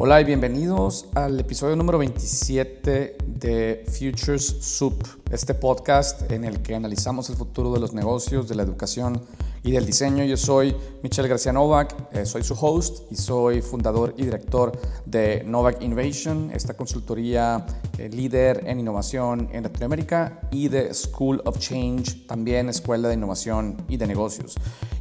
Hola y bienvenidos al episodio número 27 de Futures Soup, este podcast en el que analizamos el futuro de los negocios, de la educación y del diseño. Yo soy Michelle García Novak, eh, soy su host y soy fundador y director de Novak Innovation, esta consultoría eh, líder en innovación en Latinoamérica y de School of Change, también escuela de innovación y de negocios.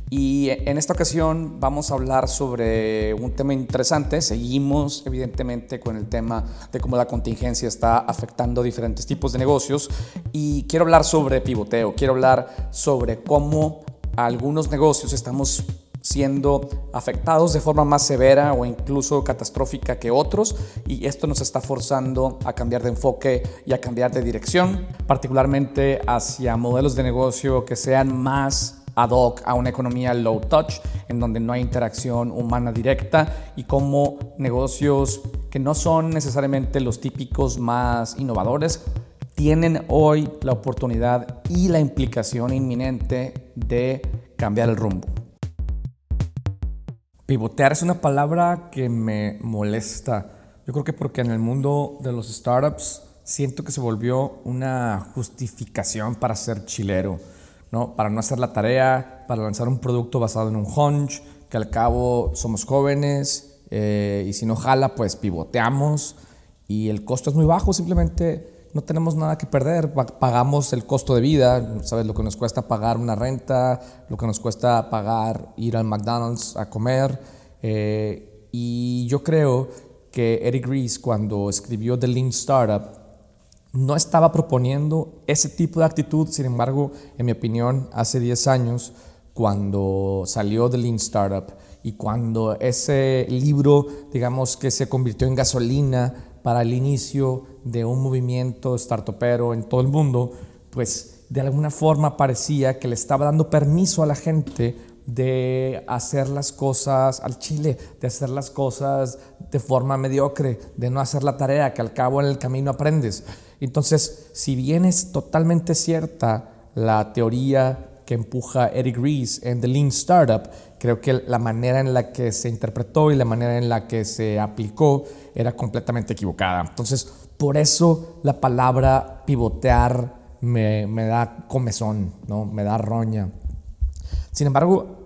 Y en esta ocasión vamos a hablar sobre un tema interesante. Seguimos evidentemente con el tema de cómo la contingencia está afectando diferentes tipos de negocios. Y quiero hablar sobre pivoteo, quiero hablar sobre cómo algunos negocios estamos siendo afectados de forma más severa o incluso catastrófica que otros y esto nos está forzando a cambiar de enfoque y a cambiar de dirección, particularmente hacia modelos de negocio que sean más ad hoc a una economía low touch, en donde no hay interacción humana directa y como negocios que no son necesariamente los típicos más innovadores, tienen hoy la oportunidad y la implicación inminente de cambiar el rumbo. Pivotear es una palabra que me molesta. Yo creo que porque en el mundo de los startups siento que se volvió una justificación para ser chilero. ¿No? Para no hacer la tarea, para lanzar un producto basado en un hunch, que al cabo somos jóvenes eh, y si no jala, pues pivoteamos y el costo es muy bajo, simplemente no tenemos nada que perder, pagamos el costo de vida, sabes lo que nos cuesta pagar una renta, lo que nos cuesta pagar ir al McDonald's a comer eh, y yo creo que Eric Ries cuando escribió The Lean Startup no estaba proponiendo ese tipo de actitud, sin embargo, en mi opinión, hace 10 años, cuando salió The Lean Startup y cuando ese libro, digamos, que se convirtió en gasolina para el inicio de un movimiento startupero en todo el mundo, pues de alguna forma parecía que le estaba dando permiso a la gente de hacer las cosas al chile, de hacer las cosas de forma mediocre, de no hacer la tarea que al cabo en el camino aprendes. Entonces, si bien es totalmente cierta la teoría que empuja Eric Ries en The Lean Startup, creo que la manera en la que se interpretó y la manera en la que se aplicó era completamente equivocada. Entonces, por eso la palabra pivotear me, me da comezón, ¿no? me da roña. Sin embargo,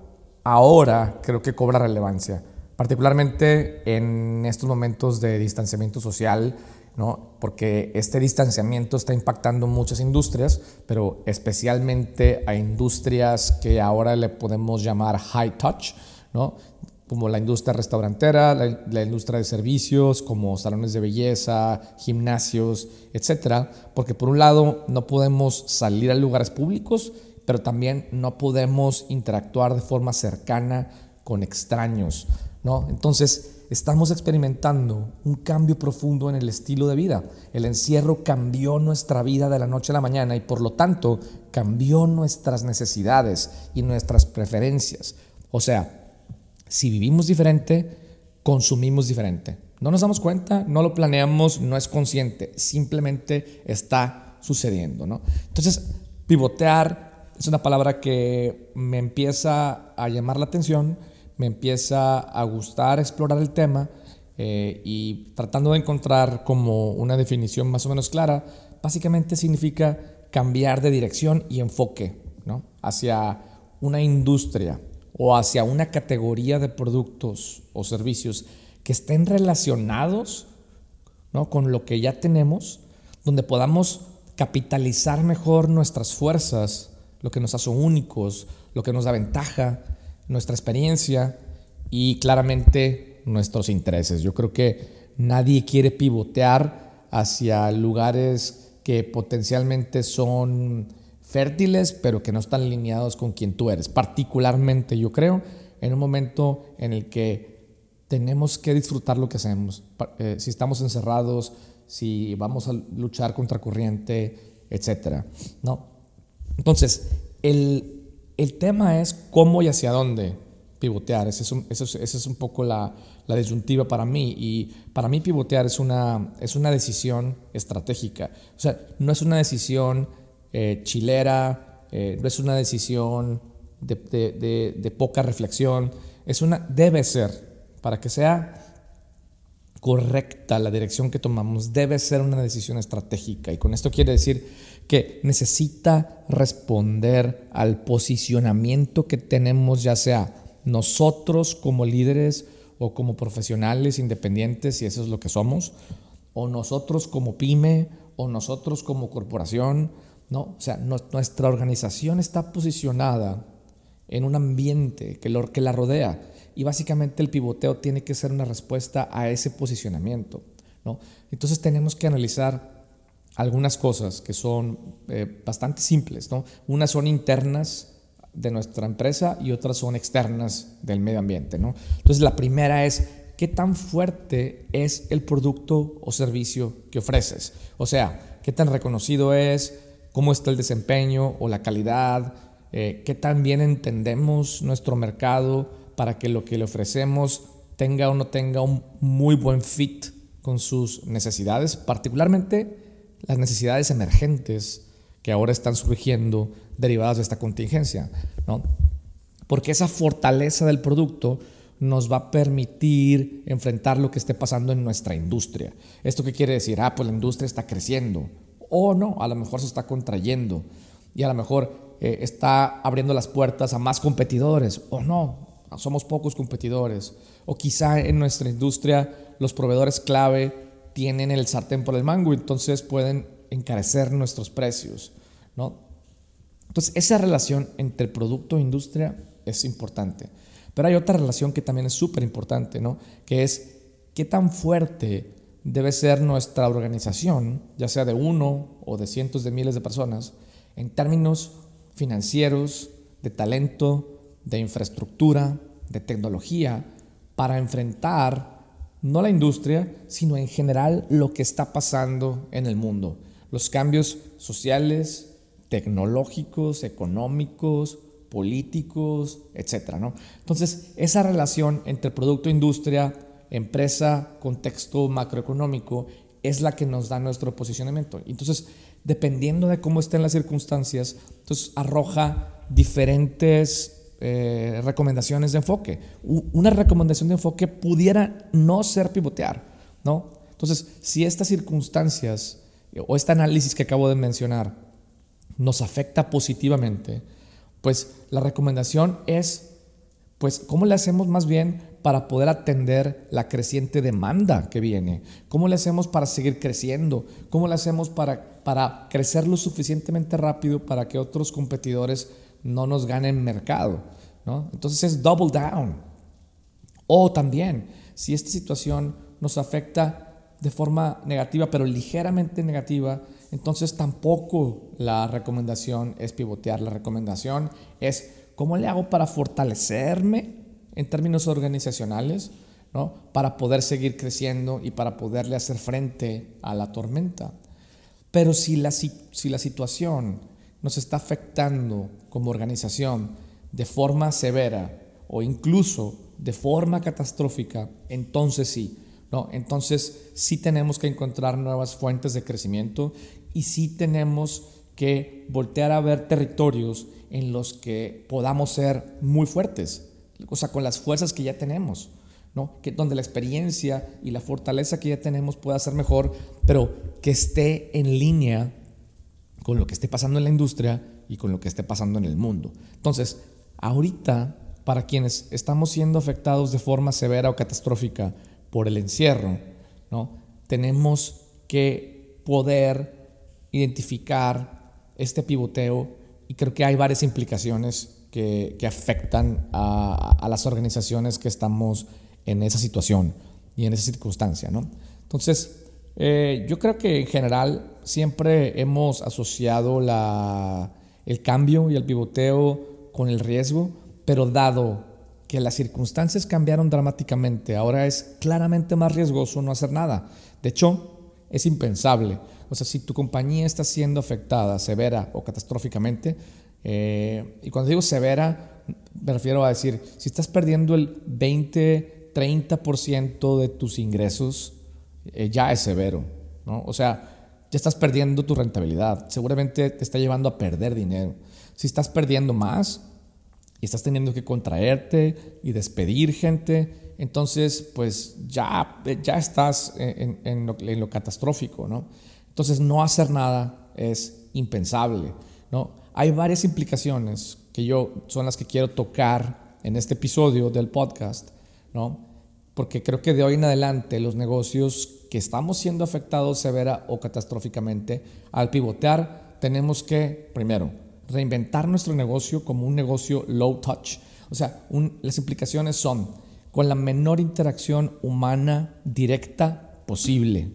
ahora creo que cobra relevancia, particularmente en estos momentos de distanciamiento social ¿no? porque este distanciamiento está impactando muchas industrias, pero especialmente a industrias que ahora le podemos llamar high touch, ¿no? como la industria restaurantera, la, industria de servicios, como salones de belleza, gimnasios, etcétera, porque por un lado no podemos salir a lugares públicos, pero también no podemos interactuar de forma cercana con extraños, ¿no? Entonces, estamos experimentando un cambio profundo en el estilo de vida. El encierro cambió nuestra vida de la noche a la mañana y por lo tanto cambió nuestras necesidades y nuestras preferencias. O sea, si vivimos diferente, consumimos diferente. No nos damos cuenta, no lo planeamos, no es consciente, simplemente está sucediendo. ¿no? Entonces, pivotear es una palabra que me empieza a llamar la atención me empieza a gustar explorar el tema eh, y tratando de encontrar como una definición más o menos clara, básicamente significa cambiar de dirección y enfoque ¿no? hacia una industria o hacia una categoría de productos o servicios que estén relacionados ¿no? con lo que ya tenemos, donde podamos capitalizar mejor nuestras fuerzas, lo que nos hace únicos, lo que nos da ventaja, nuestra experiencia y claramente nuestros intereses. Yo creo que nadie quiere pivotear hacia lugares que potencialmente son fértiles, pero que no están alineados con quien tú eres. Particularmente, yo creo, en un momento en el que tenemos que disfrutar lo que hacemos. Eh, si estamos encerrados, si vamos a luchar contra corriente, etc. ¿no? Entonces, el, el tema es cómo y hacia dónde pivotear. Esa es un, es un poco la, la, disyuntiva para mí. Y para mí pivotear es una, es una decisión estratégica. O sea, no es una decisión eh, chilera, eh, no es una decisión de, de, de, poca reflexión. Es una, debe ser, para que sea correcta la dirección que tomamos, debe ser una decisión estratégica. Y con esto quiere decir que necesita responder al posicionamiento que tenemos, ya sea nosotros como líderes o como profesionales independientes, si eso es lo que somos, o nosotros como pyme, o nosotros como corporación, ¿no? O sea, nuestra organización está posicionada en un ambiente que, lo, que la rodea y básicamente el pivoteo tiene que ser una respuesta a ese posicionamiento, ¿no? Entonces tenemos que analizar algunas cosas que son eh, bastante simples, ¿no? Unas son internas de nuestra empresa y otras son externas del medio ambiente, ¿no? Entonces la primera es qué tan fuerte es el producto o servicio que ofreces. O sea, qué tan reconocido es, cómo está el desempeño o la calidad, eh, qué tan bien entendemos nuestro mercado para que lo que le ofrecemos tenga o no tenga un muy buen fit con sus necesidades, particularmente las necesidades emergentes que ahora están surgiendo derivadas de esta contingencia, ¿no? Porque esa fortaleza del producto nos va a permitir enfrentar lo que esté pasando en nuestra industria. ¿Esto qué quiere decir? Ah, pues la industria está creciendo. O no, a lo mejor se está contrayendo. Y a lo mejor eh, está abriendo las puertas a más competidores. O no, somos pocos competidores. O quizá en nuestra industria los proveedores clave tienen el sartén por el mango, entonces pueden encarecer nuestros precios. ¿no? Entonces, esa relación entre producto e industria es importante. Pero hay otra relación que también es súper importante, ¿no? que es qué tan fuerte debe ser nuestra organización, ya sea de uno o de cientos de miles de personas, en términos financieros, de talento, de infraestructura, de tecnología, para enfrentar no la industria, sino en general lo que está pasando en el mundo. Los cambios sociales, tecnológicos, económicos, políticos, etc. Entonces, esa relación entre producto, industria, empresa, contexto macroeconómico, es la que nos da nuestro posicionamiento. Entonces, dependiendo de cómo estén las circunstancias, entonces arroja diferentes eh, recomendaciones de enfoque. Una recomendación de enfoque pudiera no ser pivotear, ¿no? Entonces, si estas circunstancias o este análisis que acabo de mencionar nos afecta positivamente, pues la recomendación es, pues, ¿cómo le hacemos más bien para poder atender la creciente demanda que viene? ¿Cómo le hacemos para seguir creciendo? ¿Cómo le hacemos para, para crecer lo suficientemente rápido para que otros competidores no nos ganen mercado. ¿no? Entonces es double down. O también, si esta situación nos afecta de forma negativa, pero ligeramente negativa, entonces tampoco la recomendación es pivotear. La recomendación es cómo le hago para fortalecerme en términos organizacionales, ¿no? para poder seguir creciendo y para poderle hacer frente a la tormenta. Pero si la, si la situación nos está afectando como organización de forma severa o incluso de forma catastrófica, entonces sí, ¿no? Entonces sí tenemos que encontrar nuevas fuentes de crecimiento y sí tenemos que voltear a ver territorios en los que podamos ser muy fuertes, o sea, con las fuerzas que ya tenemos, ¿no? Que donde la experiencia y la fortaleza que ya tenemos pueda ser mejor, pero que esté en línea con lo que esté pasando en la industria y con lo que esté pasando en el mundo. Entonces, ahorita, para quienes estamos siendo afectados de forma severa o catastrófica por el encierro, ¿no? tenemos que poder identificar este pivoteo y creo que hay varias implicaciones que, que afectan a, a, las organizaciones que estamos en esa situación y en esa circunstancia. ¿no? Entonces, eh, yo creo que en general siempre hemos asociado la, el cambio y el pivoteo con el riesgo, pero dado que las circunstancias cambiaron dramáticamente, ahora es claramente más riesgoso no hacer nada. De hecho, es impensable. O sea, si tu compañía está siendo afectada severa o catastróficamente, eh, y cuando digo severa, me refiero a decir, si estás perdiendo el 20, 30% de tus ingresos, eh, ya es severo, ¿no? O sea, ya estás perdiendo tu rentabilidad, seguramente te está llevando a perder dinero. Si estás perdiendo más, y estás teniendo que contraerte y despedir gente, entonces pues ya, ya estás en, lo, en lo, catastrófico, ¿no? Entonces no hacer nada es impensable, ¿no? Hay varias implicaciones que yo son las que quiero tocar en este episodio del podcast, ¿no? Porque creo que de hoy en adelante los negocios que estamos siendo afectados severa o catastróficamente, al pivotear tenemos que, primero, reinventar nuestro negocio como un negocio low touch. O sea, las implicaciones son con la menor interacción humana directa posible.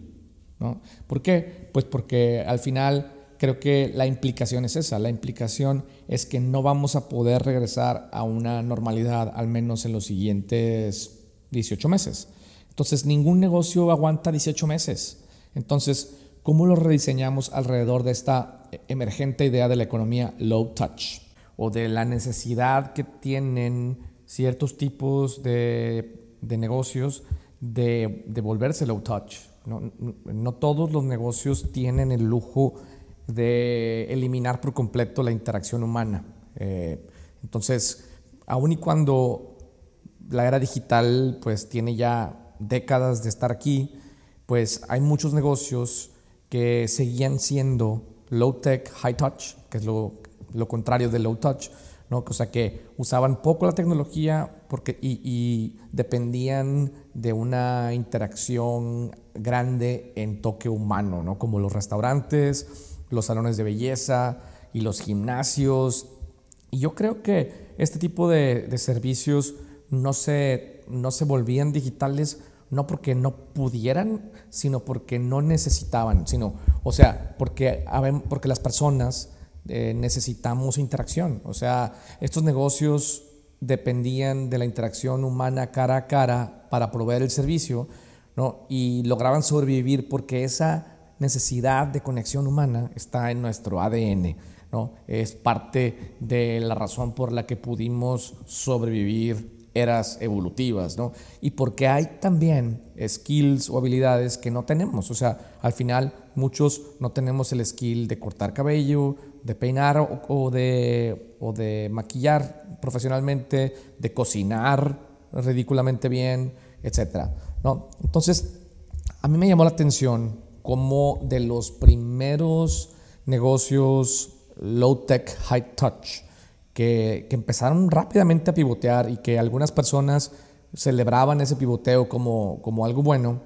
¿Por qué? Pues porque al final creo que la implicación es esa. La implicación es que no vamos a poder regresar a una normalidad al menos en los siguientes 18 meses. Entonces, ningún negocio aguanta 18 meses. Entonces, ¿cómo lo rediseñamos alrededor de esta emergente idea de la economía low touch? O de la necesidad que tienen ciertos tipos de, negocios de, de, volverse low touch. No, no todos los negocios tienen el lujo de eliminar por completo la interacción humana. Eh, entonces, aun y cuando la era digital pues tiene ya décadas de estar aquí, pues hay muchos negocios que seguían siendo low tech, high touch, que es lo, lo contrario de low touch, ¿no? O sea, que usaban poco la tecnología porque, y, dependían de una interacción grande en toque humano, ¿no? Como los restaurantes, los salones de belleza y los gimnasios. Y yo creo que este tipo de, servicios no se, no se volvían digitales no porque no pudieran, sino porque no necesitaban, sino, o sea, porque, porque las personas eh, necesitamos interacción. O sea, estos negocios dependían de la interacción humana cara a cara para proveer el servicio, ¿no? Y lograban sobrevivir porque esa necesidad de conexión humana está en nuestro ADN, ¿no? Es parte de la razón por la que pudimos sobrevivir eras evolutivas, ¿no? Y porque hay también skills o habilidades que no tenemos, o sea, al final muchos no tenemos el skill de cortar cabello, de peinar o, de, o de maquillar profesionalmente, de cocinar ridículamente bien, etc. ¿no? Entonces, a mí me llamó la atención como de los primeros negocios low tech, high touch, que, empezaron rápidamente a pivotear y que algunas personas celebraban ese pivoteo como, como algo bueno,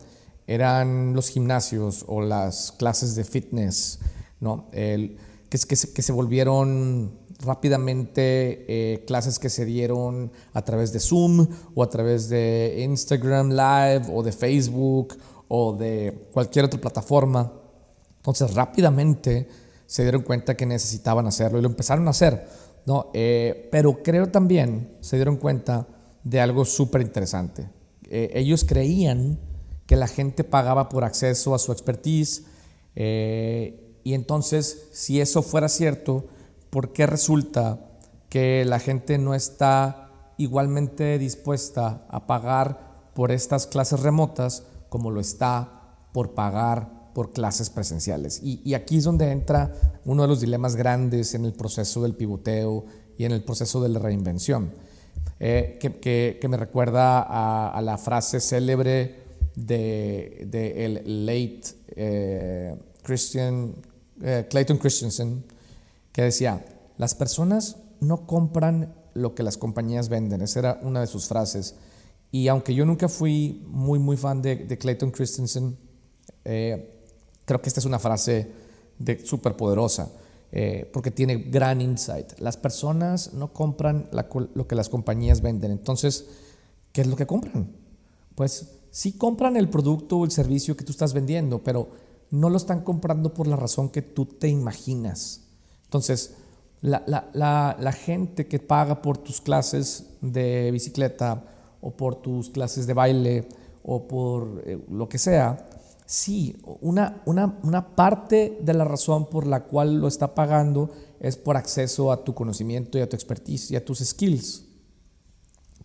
eran los gimnasios o las clases de fitness, ¿no? Que, se, que se volvieron rápidamente eh, clases que se dieron a través de Zoom o a través de Instagram Live o de Facebook o de cualquier otra plataforma. Entonces rápidamente se dieron cuenta que necesitaban hacerlo y lo empezaron a hacer. ¿No? Eh, pero creo también se dieron cuenta de algo súper interesante. Eh, ellos creían que la gente pagaba por acceso a su expertise eh, y entonces si eso fuera cierto, ¿por qué resulta que la gente no está igualmente dispuesta a pagar por estas clases remotas como lo está por pagar por clases presenciales. Y, aquí es donde entra uno de los dilemas grandes en el proceso del pivoteo y en el proceso de la reinvención, eh, que, me recuerda a, la frase célebre de, el late eh, Christian, eh, Clayton Christensen, que decía, las personas no compran lo que las compañías venden. Esa era una de sus frases. Y aunque yo nunca fui muy, muy fan de, Clayton Christensen, creo que esta es una frase súper poderosa, eh, porque tiene gran insight. Las personas no compran lo que las compañías venden. Entonces, ¿qué es lo que compran? Pues sí compran el producto o el servicio que tú estás vendiendo, pero no lo están comprando por la razón que tú te imaginas. Entonces, la, la, la gente que paga por tus clases de bicicleta, o por tus clases de baile o por eh, lo que sea, sí, una, una, una, parte de la razón por la cual lo está pagando es por acceso a tu conocimiento y a tu expertise y a tus skills.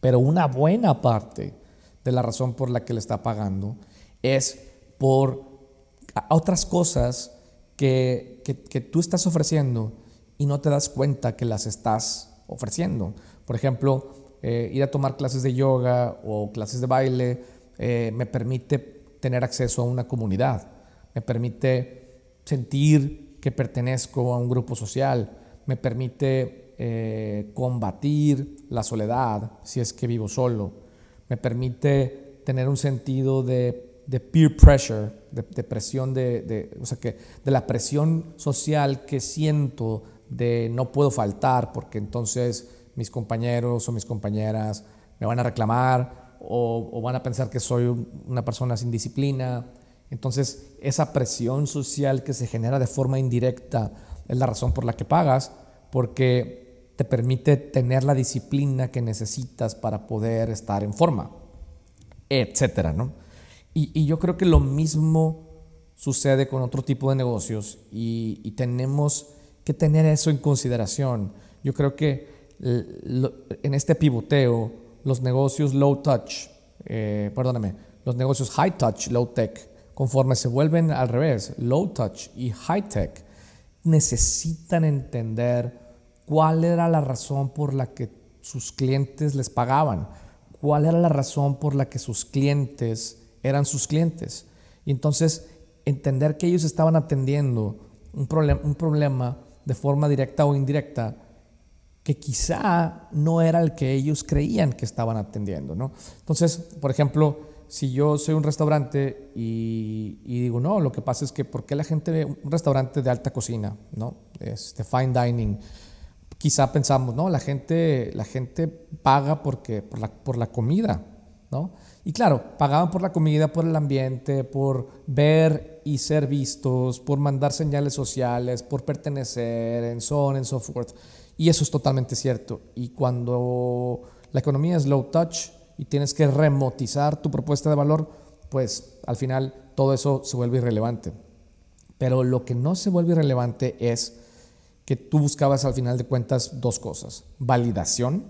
Pero una buena parte de la razón por la que le está pagando es por otras cosas que, que, que tú estás ofreciendo y no te das cuenta que las estás ofreciendo. Por ejemplo, eh, ir a tomar clases de yoga o clases de baile eh, me permite tener acceso a una comunidad, me permite sentir que pertenezco a un grupo social, me permite eh, combatir la soledad si es que vivo solo, me permite tener un sentido de, peer pressure, de, presión, de, o sea que, de la presión social que siento de no puedo faltar porque entonces mis compañeros o mis compañeras me van a reclamar o, van a pensar que soy una persona sin disciplina. Entonces, esa presión social que se genera de forma indirecta es la razón por la que pagas, porque te permite tener la disciplina que necesitas para poder estar en forma, etcétera, ¿no? Y, yo creo que lo mismo sucede con otro tipo de negocios y, tenemos que tener eso en consideración. Yo creo que en este pivoteo, los negocios low touch, eh, perdóname, los negocios high touch, low tech, conforme se vuelven al revés, low touch y high tech, necesitan entender cuál era la razón por la que sus clientes les pagaban, cuál era la razón por la que sus clientes eran sus clientes. Y entonces entender que ellos estaban atendiendo un, un problema de forma directa o indirecta que quizá no era el que ellos creían que estaban atendiendo, ¿no? Entonces, por ejemplo, si yo soy un restaurante y, digo, no, lo que pasa es que, ¿por qué la gente ve un restaurante de alta cocina, ¿no? Este, fine dining. Quizá pensamos, no, la gente, la gente paga porque, por, la, por la comida, ¿no? Y claro, pagaban por la comida, por el ambiente, por ver y ser vistos, por mandar señales sociales, por pertenecer, en so on and so forth. Y eso es totalmente cierto. Y cuando la economía es low touch y tienes que remotizar tu propuesta de valor, pues al final todo eso se vuelve irrelevante. Pero lo que no se vuelve irrelevante es que tú buscabas al final de cuentas dos cosas. Validación,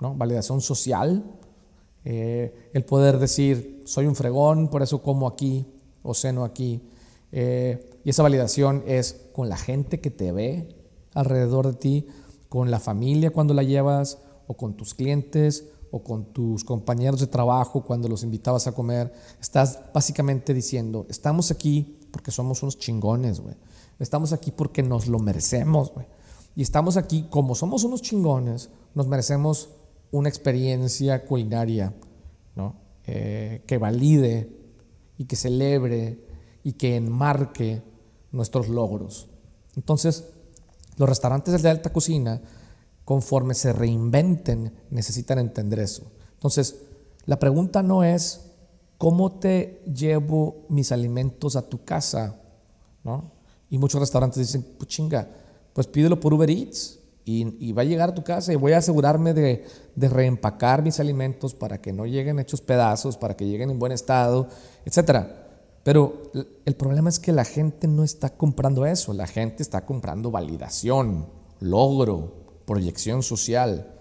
¿no? Validación social. Eh, el poder decir, soy un fregón, por eso como aquí o ceno aquí. Eh, y esa validación es con la gente que te ve, alrededor de ti, con la familia cuando la llevas, o con tus clientes, o con tus compañeros de trabajo cuando los invitabas a comer. Estás básicamente diciendo, estamos aquí porque somos unos chingones, güey. Estamos aquí porque nos lo merecemos, güey. Y estamos aquí, como somos unos chingones, nos merecemos una experiencia culinaria, ¿no? Eh, que valide y que celebre y que enmarque nuestros logros. Entonces, los restaurantes de alta cocina, conforme se reinventen, necesitan entender eso. Entonces, la pregunta no es cómo te llevo mis alimentos a tu casa, ¿no? Y muchos restaurantes dicen, pues chinga, pues pídelo por Uber Eats y, va a llegar a tu casa y voy a asegurarme de, de, reempacar mis alimentos para que no lleguen hechos pedazos, para que lleguen en buen estado, etcétera. Pero el problema es que la gente no está comprando eso, la gente está comprando validación, logro, proyección social.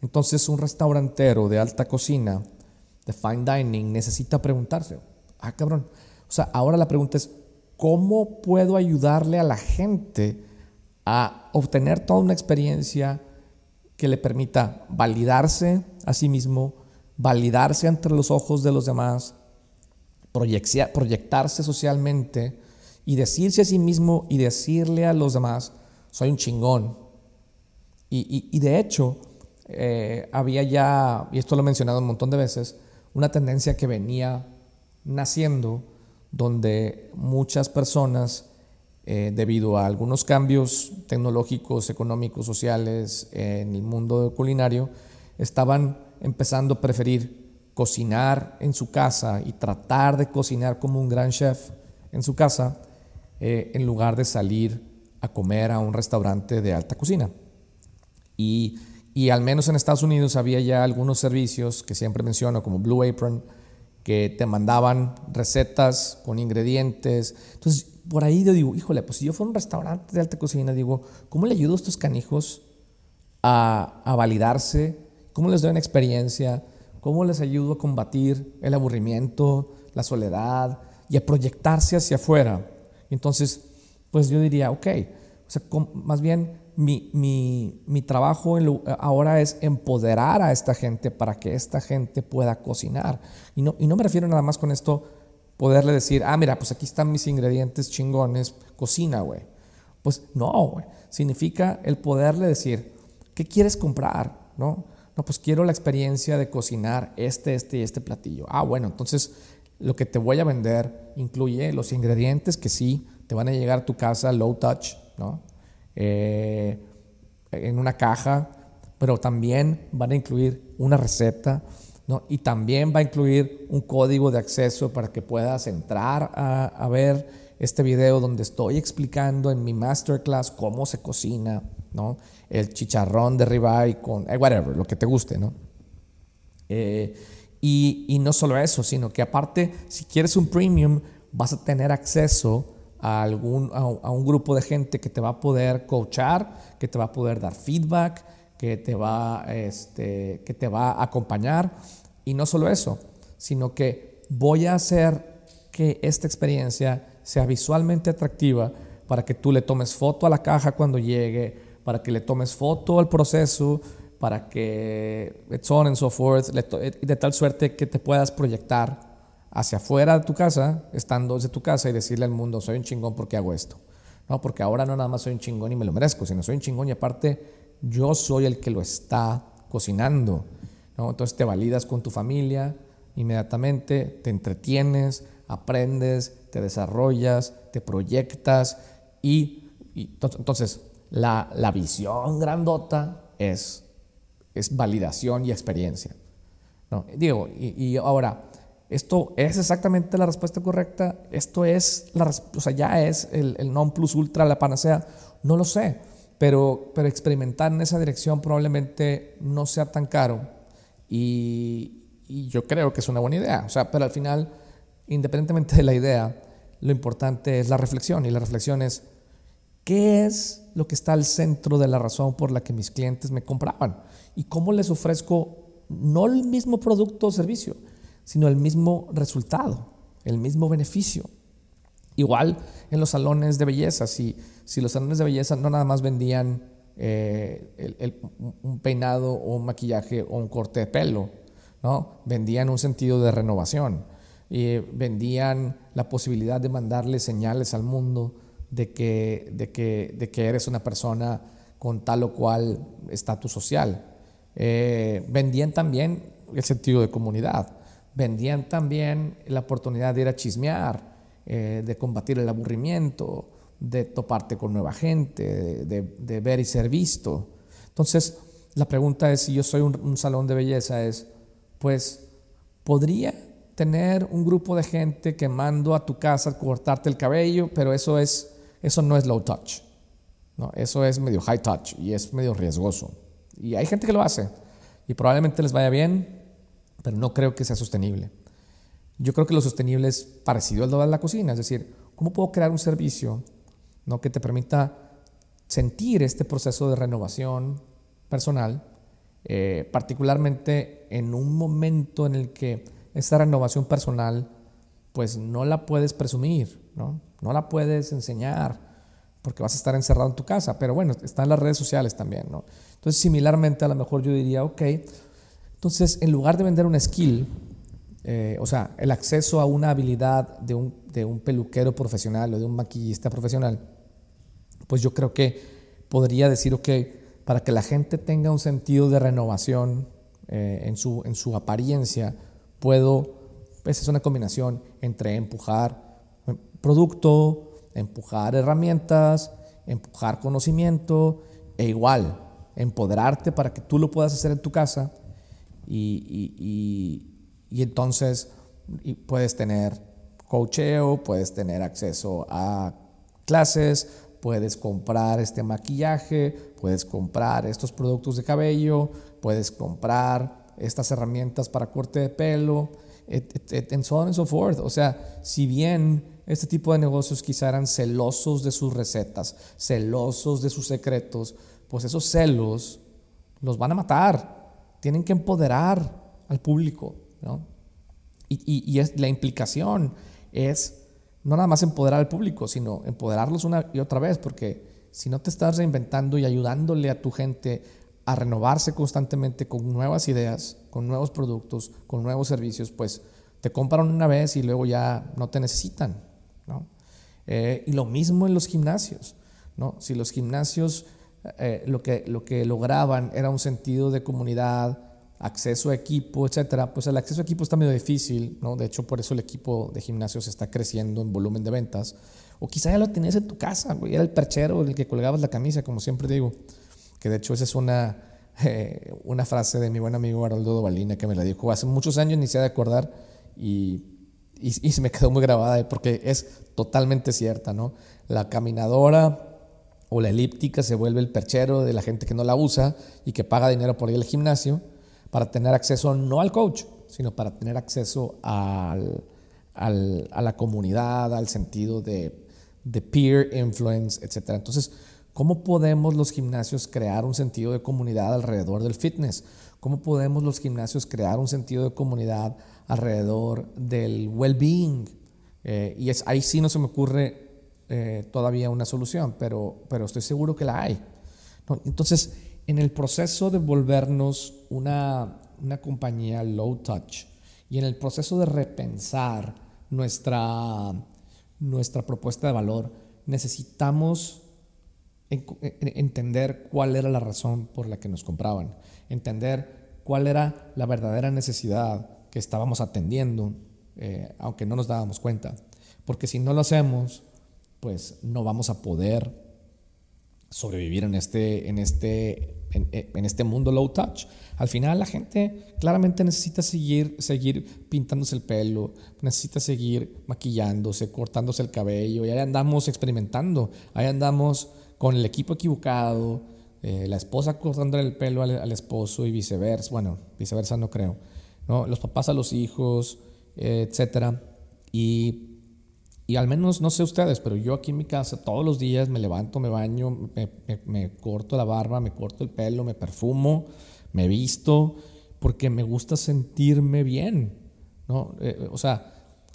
Entonces un restaurantero de alta cocina, de fine dining, necesita preguntarse, ah cabrón, o sea, ahora la pregunta es, ¿cómo puedo ayudarle a la gente a obtener toda una experiencia que le permita validarse a sí mismo, validarse entre los ojos de los demás, proyectarse socialmente y decirse a sí mismo y decirle a los demás, soy un chingón. Y, de hecho, eh, había ya, y esto lo he mencionado un montón de veces, una tendencia que venía naciendo donde muchas personas, eh, debido a algunos cambios tecnológicos, económicos, sociales en el mundo culinario, estaban empezando a preferir cocinar en su casa y tratar de cocinar como un gran chef en su casa, eh, en lugar de salir a comer a un restaurante de alta cocina. Y, y, al menos en Estados Unidos había ya algunos servicios que siempre menciono, como Blue Apron, que te mandaban recetas con ingredientes. Entonces, por ahí yo digo, híjole, pues si yo fuera un restaurante de alta cocina, digo, ¿cómo le ayudo a estos canijos a, a validarse? ¿Cómo les doy una experiencia? ¿Cómo les ayudo a combatir el aburrimiento, la soledad y a proyectarse hacia afuera? Entonces, pues yo diría, ok, o sea, más bien mi, mi, mi trabajo ahora es empoderar a esta gente para que esta gente pueda cocinar. Y no, y no me refiero nada más con esto, poderle decir, ah, mira, pues aquí están mis ingredientes chingones, cocina, güey. Pues no, güey. Significa el poderle decir, ¿qué quieres comprar? ¿No? No, pues quiero la experiencia de cocinar este, este y este platillo. Ah, bueno, entonces lo que te voy a vender incluye los ingredientes que sí te van a llegar a tu casa low touch, ¿no? Eh, en una caja, pero también van a incluir una receta, ¿no? Y también va a incluir un código de acceso para que puedas entrar a, a ver este video donde estoy explicando en mi masterclass cómo se cocina, ¿no? El chicharrón de ribeye con, eh, whatever, lo que te guste, ¿no? Eh, y, y, no solo eso, sino que aparte, si quieres un premium, vas a tener acceso a, algún, a, un grupo de gente que te va a poder coachar, que te va a poder dar feedback, que te va, este, que te va a acompañar. Y no solo eso, sino que voy a hacer que esta experiencia sea visualmente atractiva para que tú le tomes foto a la caja cuando llegue, para que le tomes foto al proceso, para que, so on and so forth, de tal suerte que te puedas proyectar hacia afuera de tu casa, estando desde tu casa y decirle al mundo, soy un chingón porque hago esto. No, porque ahora no nada más soy un chingón y me lo merezco, sino soy un chingón y aparte yo soy el que lo está cocinando. ¿no? Entonces te validas con tu familia inmediatamente, te entretienes, aprendes, te desarrollas, te proyectas y, entonces la, la, visión grandota es, es validación y experiencia. ¿no? Digo, y, ahora, esto es exactamente la respuesta correcta, esto es, la, o sea, ya es el, el non plus ultra, la panacea, no lo sé, pero, pero experimentar en esa dirección probablemente no sea tan caro y, y yo creo que es una buena idea, o sea, pero al final, independientemente de la idea, lo importante es la reflexión y la reflexión es, ¿qué es lo que está al centro de la razón por la que mis clientes me compraban? ¿Y cómo les ofrezco no el mismo producto o servicio? sino el mismo resultado, el mismo beneficio. Igual en los salones de belleza, si, si los salones de belleza no nada más vendían eh, un peinado o un maquillaje o un corte de pelo, ¿no? vendían un sentido de renovación y vendían la posibilidad de mandarle señales al mundo de que, de que, de que eres una persona con tal o cual estatus social. Eh, vendían también el sentido de comunidad vendían también la oportunidad de ir a chismear, eh, de combatir el aburrimiento, de toparte con nueva gente, de, ver y ser visto. Entonces, la pregunta es, si yo soy un, salón de belleza, es, pues, ¿podría tener un grupo de gente que mando a tu casa a cortarte el cabello? Pero eso, es, eso no es low touch. ¿no? Eso es medio high touch y es medio riesgoso. Y hay gente que lo hace y probablemente les vaya bien, pero no creo que sea sostenible. Yo creo que lo sostenible es parecido al de la cocina, es decir, ¿cómo puedo crear un servicio ¿no? que te permita sentir este proceso de renovación personal, eh, particularmente en un momento en el que esta renovación personal pues no la puedes presumir, ¿no? no la puedes enseñar porque vas a estar encerrado en tu casa, pero bueno, están las redes sociales también. Entonces, similarmente, a lo mejor yo diría, ok, entonces, en lugar de vender una skill, eh, o sea, el acceso a una habilidad de un, de un, peluquero profesional o de un maquillista profesional, pues yo creo que podría decir, ok, para que la gente tenga un sentido de renovación eh, en, su, en su apariencia, puedo, pues es una combinación entre empujar producto, empujar herramientas, empujar conocimiento e igual, empoderarte para que tú lo puedas hacer en tu casa y, entonces puedes tener coacheo, puedes tener acceso a clases, puedes comprar este maquillaje, puedes comprar estos productos de cabello, puedes comprar estas herramientas para corte de pelo, en so on and so forth. O sea, si bien este tipo de negocios quizá eran celosos de sus recetas, celosos de sus secretos, pues esos celos los van a matar tienen que empoderar al público. Y, es, la implicación es no nada más empoderar al público, sino empoderarlos una y otra vez, porque si no te estás reinventando y ayudándole a tu gente a renovarse constantemente con nuevas ideas, con nuevos productos, con nuevos servicios, pues te compran una vez y luego ya no te necesitan. ¿no? Eh, y lo mismo en los gimnasios. ¿no? Si los gimnasios eh, lo, que, lo que lograban era un sentido de comunidad, acceso a equipo, etcétera, pues el acceso a equipo está medio difícil, ¿no? De hecho, por eso el equipo de gimnasios está creciendo en volumen de ventas. O quizá ya lo tenías en tu casa, güey, era el perchero el que colgabas la camisa, como siempre digo. Que de hecho esa es una, eh, una frase de mi buen amigo Haroldo Dovalina que me la dijo hace muchos años, ni se de acordar, y, y, se me quedó muy grabada porque es totalmente cierta, ¿no? La caminadora o la elíptica se vuelve el perchero de la gente que no la usa y que paga dinero por ir al gimnasio para tener acceso no al coach, sino para tener acceso al, al, a la comunidad, al sentido de, de peer influence, etc. Entonces, ¿cómo podemos los gimnasios crear un sentido de comunidad alrededor del fitness? ¿Cómo podemos los gimnasios crear un sentido de comunidad alrededor del well-being? Eh, y es, ahí sí no se me ocurre eh, todavía una solución, pero, pero estoy seguro que la hay. Entonces, en el proceso de volvernos una, una compañía low touch y en el proceso de repensar nuestra, nuestra propuesta de valor, necesitamos entender cuál era la razón por la que nos compraban, entender cuál era la verdadera necesidad que estábamos atendiendo, eh, aunque no nos dábamos cuenta. Porque si no lo hacemos, pues no vamos a poder sobrevivir en este, en este, en, este mundo low touch. Al final la gente claramente necesita seguir, seguir pintándose el pelo, necesita seguir maquillándose, cortándose el cabello, y ahí andamos experimentando, ahí andamos con el equipo equivocado, eh, la esposa cortándole el pelo al, esposo y viceversa, bueno, viceversa no creo, ¿no? los papás a los hijos, eh, etcétera, y y al menos, no sé ustedes, pero yo aquí en mi casa todos los días me levanto, me baño, me, corto la barba, me corto el pelo, me perfumo, me visto, porque me gusta sentirme bien, ¿no? Eh, o sea,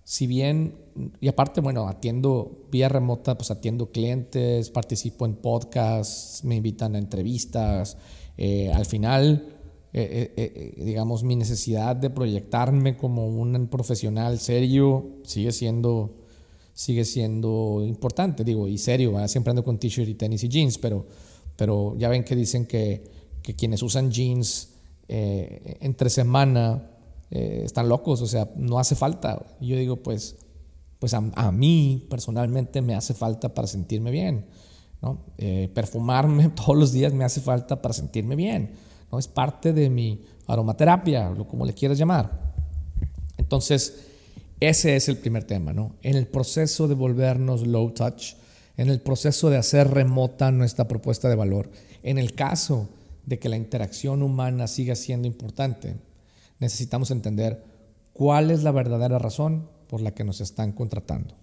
si bien, y aparte, bueno, atiendo vía remota, pues atiendo clientes, participo en podcasts, me invitan a entrevistas, eh, al final, eh, digamos, mi necesidad de proyectarme como un profesional serio sigue siendo sigue siendo importante, digo, y serio, siempre ando con t-shirt y tenis y jeans, pero, pero ya ven que dicen que, que quienes usan jeans eh, entre semana eh, están locos, o sea, no hace falta. yo digo, pues, pues a, mí personalmente me hace falta para sentirme bien. ¿no? Eh, perfumarme todos los días me hace falta para sentirme bien. ¿no? Es parte de mi aromaterapia, lo como le quieras llamar. Entonces, ese es el primer tema, ¿no? En el proceso de volvernos low touch, en el proceso de hacer remota nuestra propuesta de valor, en el caso de que la interacción humana siga siendo importante, necesitamos entender cuál es la verdadera razón por la que nos están contratando.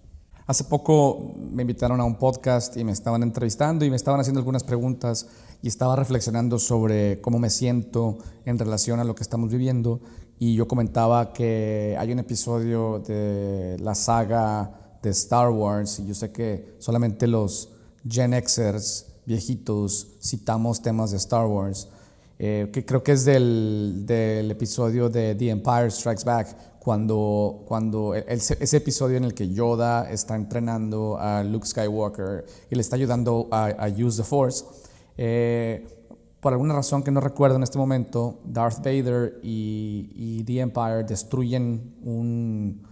Hace poco me invitaron a un podcast y me estaban entrevistando y me estaban haciendo algunas preguntas y estaba reflexionando sobre cómo me siento en relación a lo que estamos viviendo y yo comentaba que hay un episodio de la saga de Star Wars y yo sé que solamente los Gen Xers viejitos citamos temas de Star Wars, eh, que creo que es del, episodio de The Empire Strikes Back, cuando, cuando ese episodio en el que Yoda está entrenando a Luke Skywalker y le está ayudando a, a use the Force. Eh, por alguna razón que no recuerdo en este momento, Darth Vader y, The Empire destruyen un,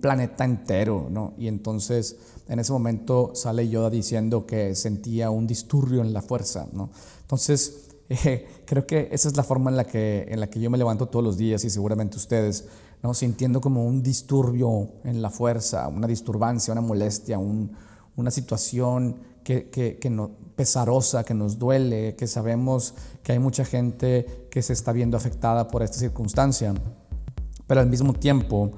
planeta entero, ¿no? Y entonces en ese momento sale Yoda diciendo que sentía un disturbio en la fuerza, ¿no? Entonces eh, creo que esa es la forma en la, que, en la que yo me levanto todos los días y seguramente ustedes, ¿no? Sintiendo como un disturbio en la fuerza, una disturbancia, una molestia, una situación que, que, que, no, pesarosa, que nos duele, que sabemos que hay mucha gente que se está viendo afectada por esta circunstancia. Pero al mismo tiempo,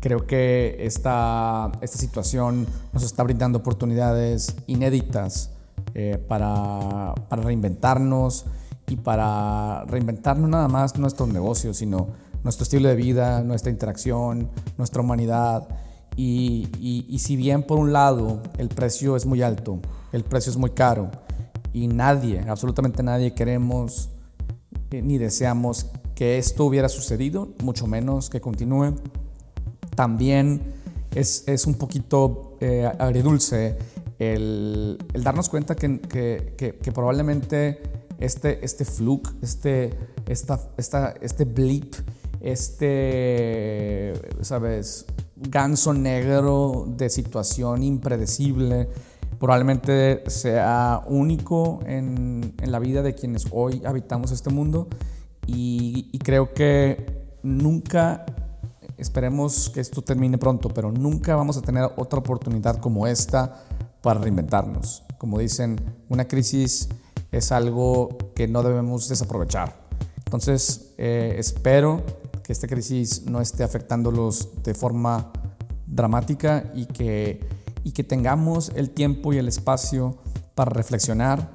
creo que esta, esta situación nos está brindando oportunidades inéditas eh, para, para reinventarnos y para reinventar no nada más nuestros negocios, sino nuestro estilo de vida, nuestra interacción, nuestra humanidad. Y, y, si bien por un lado el precio es muy alto, el precio es muy caro y nadie, absolutamente nadie queremos eh, ni deseamos que esto hubiera sucedido, mucho menos que continúe. También es, es un poquito eh, agridulce el, el, darnos cuenta que, que, que, probablemente este, este fluke, este, esta, esta, este blip, este, ¿sabes? Ganso negro de situación impredecible, probablemente sea único en, en, la vida de quienes hoy habitamos este mundo y, y, creo que nunca, esperemos que esto termine pronto, pero nunca vamos a tener otra oportunidad como esta para reinventarnos. Como dicen, una crisis es algo que no debemos desaprovechar. Entonces, eh, espero que esta crisis no esté afectándolos de forma dramática y que, tengamos el tiempo y el espacio para reflexionar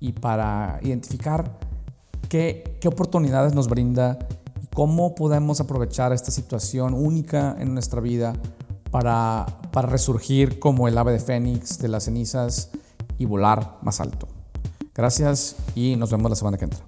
y para identificar qué, oportunidades nos brinda y cómo podemos aprovechar esta situación única en nuestra vida para resurgir como el ave de fénix de las cenizas y volar más alto. Gracias y nos vemos la semana que entra.